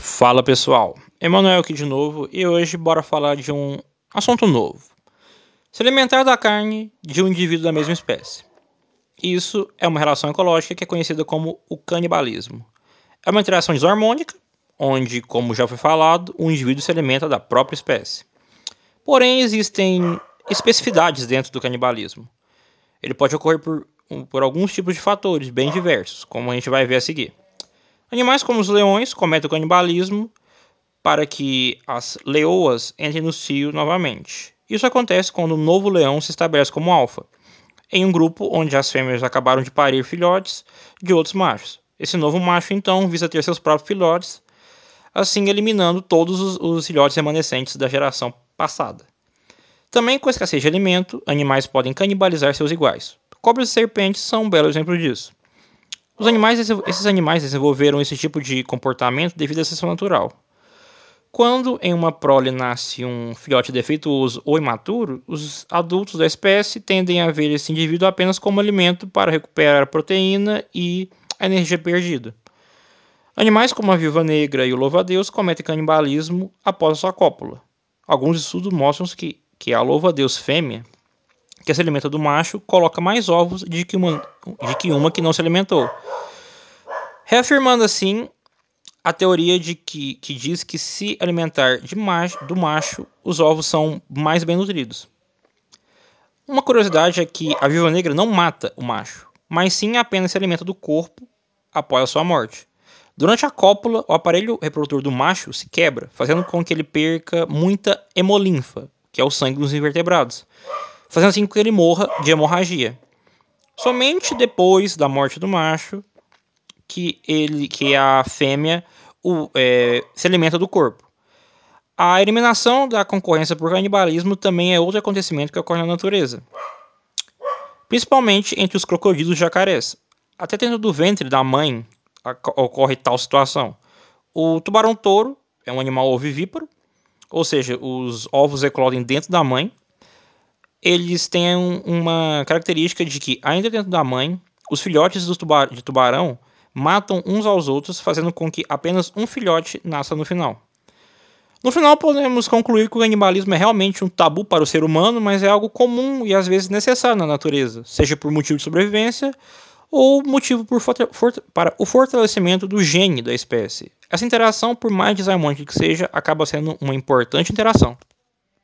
Fala pessoal, Emanuel aqui de novo e hoje bora falar de um assunto novo. Se alimentar da carne de um indivíduo da mesma espécie. Isso é uma relação ecológica que é conhecida como o canibalismo. É uma interação desarmônica, onde, como já foi falado, um indivíduo se alimenta da própria espécie. Porém, existem especificidades dentro do canibalismo. Ele pode ocorrer por, por alguns tipos de fatores bem diversos, como a gente vai ver a seguir. Animais como os leões cometem o canibalismo para que as leoas entrem no cio novamente. Isso acontece quando um novo leão se estabelece como alfa, em um grupo onde as fêmeas acabaram de parir filhotes de outros machos. Esse novo macho então visa ter seus próprios filhotes, assim eliminando todos os, os filhotes remanescentes da geração passada. Também com escassez de alimento, animais podem canibalizar seus iguais. Cobras e serpentes são um belo exemplo disso. Os animais, esses animais desenvolveram esse tipo de comportamento devido à seleção natural. Quando em uma prole nasce um filhote defeituoso ou imaturo, os adultos da espécie tendem a ver esse indivíduo apenas como alimento para recuperar a proteína e a energia perdida. Animais como a viúva negra e o louva-a-Deus cometem canibalismo após a sua cópula. Alguns estudos mostram que, que a louva-a-Deus fêmea, que se alimenta do macho, coloca mais ovos de que uma, de que, uma que não se alimentou reafirmando assim a teoria de que, que diz que se alimentar de macho, do macho, os ovos são mais bem nutridos. Uma curiosidade é que a viúva negra não mata o macho, mas sim apenas se alimenta do corpo após a sua morte. Durante a cópula, o aparelho reprodutor do macho se quebra, fazendo com que ele perca muita hemolinfa, que é o sangue dos invertebrados, fazendo assim que ele morra de hemorragia. Somente depois da morte do macho que ele, que a fêmea o, é, se alimenta do corpo. A eliminação da concorrência por canibalismo também é outro acontecimento que ocorre na natureza, principalmente entre os crocodilos e jacarés. Até dentro do ventre da mãe ocorre tal situação. O tubarão-touro é um animal ovivíparo, ou seja, os ovos eclodem dentro da mãe. Eles têm uma característica de que, ainda dentro da mãe, os filhotes de tubarão matam uns aos outros, fazendo com que apenas um filhote nasça no final. No final, podemos concluir que o canibalismo é realmente um tabu para o ser humano, mas é algo comum e às vezes necessário na natureza, seja por motivo de sobrevivência ou motivo por para o fortalecimento do gene da espécie. Essa interação, por mais desarmônica que seja, acaba sendo uma importante interação.